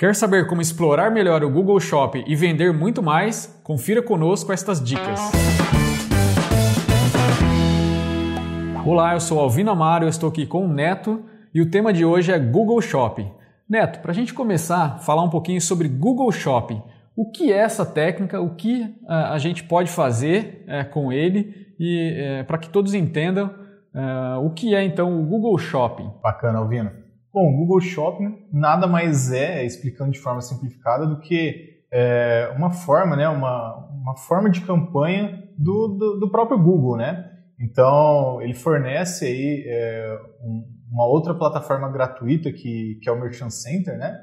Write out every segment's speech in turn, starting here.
Quer saber como explorar melhor o Google Shopping e vender muito mais? Confira conosco estas dicas. Olá, eu sou Alvino Amaro, eu estou aqui com o Neto e o tema de hoje é Google Shopping. Neto, para a gente começar, falar um pouquinho sobre Google Shopping. O que é essa técnica? O que uh, a gente pode fazer uh, com ele e uh, para que todos entendam o que é então o Google Shopping? Bacana, Alvino. Bom, o Google Shopping nada mais é, explicando de forma simplificada, do que é, uma forma, né, uma, uma forma de campanha do, do, do próprio Google, né? Então, ele fornece aí é, um, uma outra plataforma gratuita que, que é o Merchant Center, né?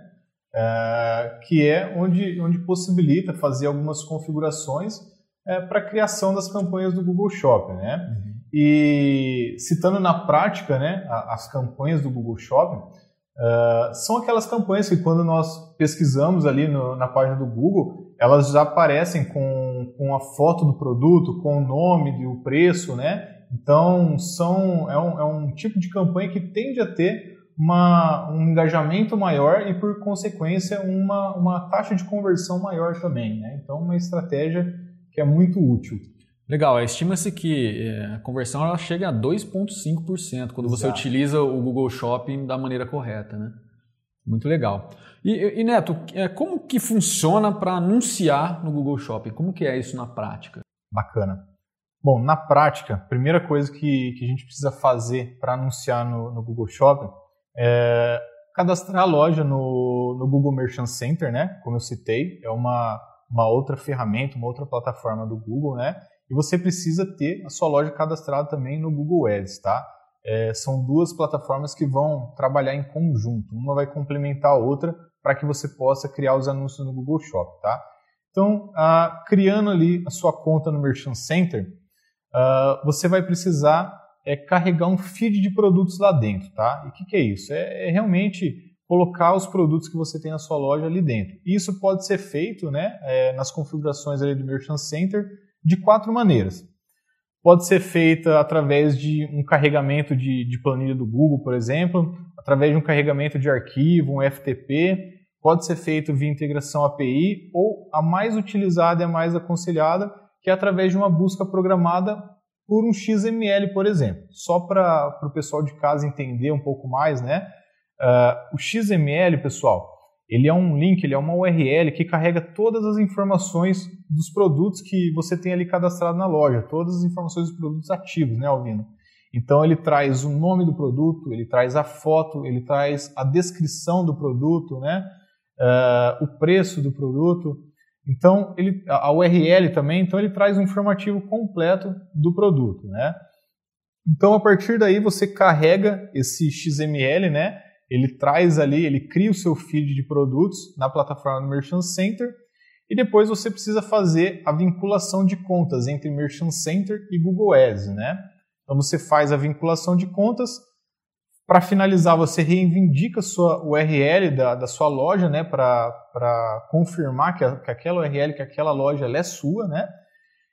É, que é onde, onde possibilita fazer algumas configurações é, para a criação das campanhas do Google Shopping, né? E citando na prática, né, as campanhas do Google Shopping, uh, são aquelas campanhas que quando nós pesquisamos ali no, na página do Google, elas já aparecem com, com a foto do produto, com o nome e o preço, né? Então, são, é, um, é um tipo de campanha que tende a ter uma, um engajamento maior e, por consequência, uma, uma taxa de conversão maior também. Né? Então, uma estratégia que é muito útil. Legal, estima-se que eh, a conversão ela chega a 2,5% quando Exato. você utiliza o Google Shopping da maneira correta, né? Muito legal. E, e Neto, eh, como que funciona para anunciar no Google Shopping? Como que é isso na prática? Bacana. Bom, na prática, a primeira coisa que, que a gente precisa fazer para anunciar no, no, Google Shopping é cadastrar a loja no, no Google Merchant Center, né? Como eu citei, é uma, uma outra ferramenta, uma outra plataforma do Google, né? E você precisa ter a sua loja cadastrada também no Google Ads, tá? É, são duas plataformas que vão trabalhar em conjunto. Uma vai complementar a outra para que você possa criar os anúncios no Google Shop, tá? Então, criando ali a sua conta no Merchant Center, você vai precisar é, carregar um feed de produtos lá dentro, tá? E o que, que, é isso? É, é, realmente colocar os produtos que você tem na sua loja ali dentro. Isso pode ser feito, né, é, nas configurações ali do Merchant Center de quatro maneiras. Pode ser feita através de um carregamento de, de planilha do Google, por exemplo, através de um carregamento de arquivo, um FTP, pode ser feito via integração API, ou a mais utilizada e a mais aconselhada, que é através de uma busca programada por um XML, por exemplo. Só para o pessoal de casa entender um pouco mais, né? Uh, o XML, pessoal, ele é um link, ele é uma URL que carrega todas as informações dos produtos que você tem ali cadastrado na loja, todas as informações dos produtos ativos, né, Alvino? Então ele traz o nome do produto, ele traz a foto, ele traz a descrição do produto, né? Uh, o preço do produto. Então ele, a URL também, então ele traz um informativo completo do produto, né? Então a partir daí você carrega esse XML, né? Ele traz ali, ele cria o seu feed de produtos na plataforma do Merchant Center e depois você precisa fazer a vinculação de contas entre Merchant Center e Google Ads, né? Então você faz a vinculação de contas. Para finalizar, você reivindica sua URL da, da sua loja, né? Para confirmar que, a, que, aquela URL, que aquela loja é sua, né?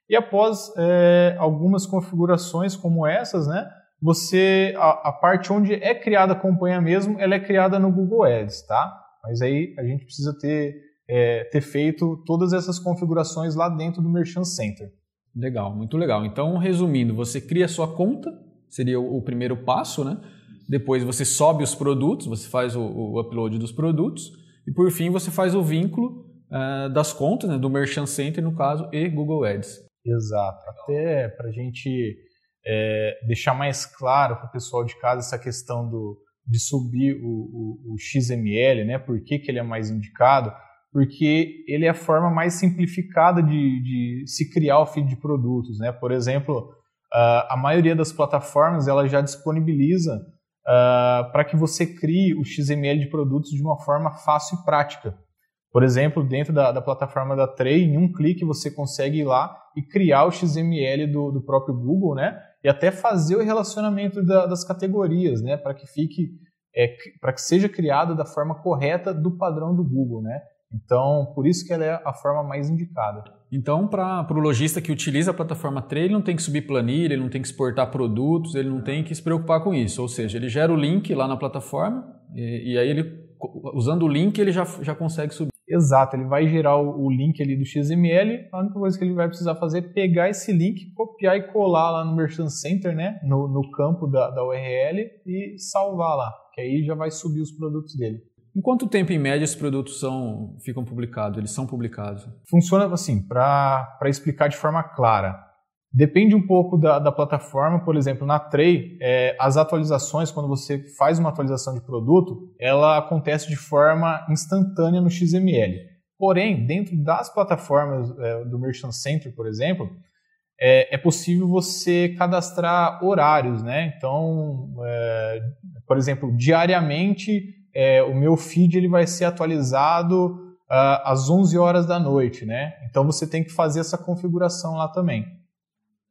E após é, algumas configurações como essas, né? Você a, a, parte onde é criada a campanha mesmo, ela é criada no Google Ads, tá? Mas aí a gente precisa ter, é, ter feito todas essas configurações lá dentro do Merchant Center. Legal, muito legal. Então, resumindo, você cria a sua conta, seria o, o primeiro passo, né? Depois você sobe os produtos, você faz o, o upload dos produtos e por fim você faz o vínculo uh, das contas, né, do Merchant Center no caso e Google Ads. Exato. Até para a gente é, deixar mais claro para o pessoal de casa essa questão do, de subir o, o, o, XML, né? Por que, que ele é mais indicado? Porque ele é a forma mais simplificada de, de se criar o feed de produtos, né? Por exemplo, uh, a maioria das plataformas ela já disponibiliza uh, para que você crie o XML de produtos de uma forma fácil e prática. Por exemplo, dentro da, da plataforma da Trey, em um clique você consegue ir lá e criar o XML do, do próprio Google, né? E até fazer o relacionamento da, das categorias, né, para que fique, é, para que seja criado da forma correta do padrão do Google, né? Então, por isso que ela é a forma mais indicada. Então, para o lojista que utiliza a plataforma Trade, ele não tem que subir planilha, ele não tem que exportar produtos, ele não tem que se preocupar com isso. Ou seja, ele gera o link lá na plataforma e, e aí ele usando o link ele já, já consegue subir. Exato, ele vai gerar o, o, link ali do XML, a única coisa que ele vai precisar fazer é pegar esse link, copiar e colar lá no Merchant Center, né, no, no campo da, da URL e salvar lá, que aí já vai subir os produtos dele. Em quanto tempo, em média, esses produtos são, ficam publicados? Eles são publicados? Funciona assim, para explicar de forma clara. Depende um pouco da, da plataforma, por exemplo, na Tray, é, as atualizações, quando você faz uma atualização de produto, ela acontece de forma instantânea no XML. Porém, dentro das plataformas é, do Merchant Center, por exemplo, é, é, possível você cadastrar horários, né? Então, é, por exemplo, diariamente é, o meu feed ele vai ser atualizado uh, às 11 horas da noite, né? Então você tem que fazer essa configuração lá também.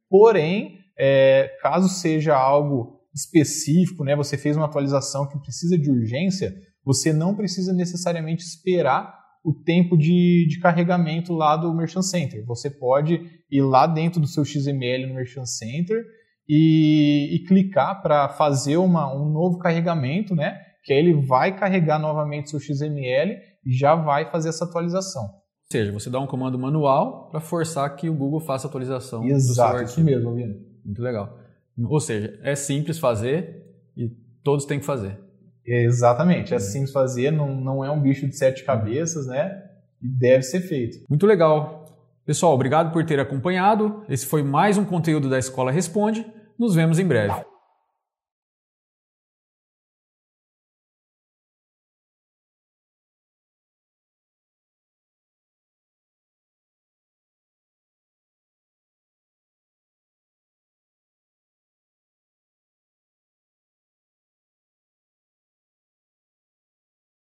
Porém, é, caso seja algo específico, né, você fez uma atualização que precisa de urgência, você não precisa necessariamente esperar o tempo de, de carregamento lá do Merchant Center. Você pode ir lá dentro do seu XML no Merchant Center e, e clicar para fazer uma, um novo carregamento, né? Que aí ele vai carregar novamente seu XML e já vai fazer essa atualização seja, você dá um comando manual para forçar que o Google faça a atualização Exato, isso mesmo, Alvino. Muito legal. Ou seja, é simples fazer e todos têm que fazer. Exatamente, é simples fazer, não, não é um bicho de sete cabeças, né? E deve ser feito. Muito legal. Pessoal, obrigado por ter acompanhado. Esse foi mais um conteúdo da Escola Responde. Nos vemos em breve.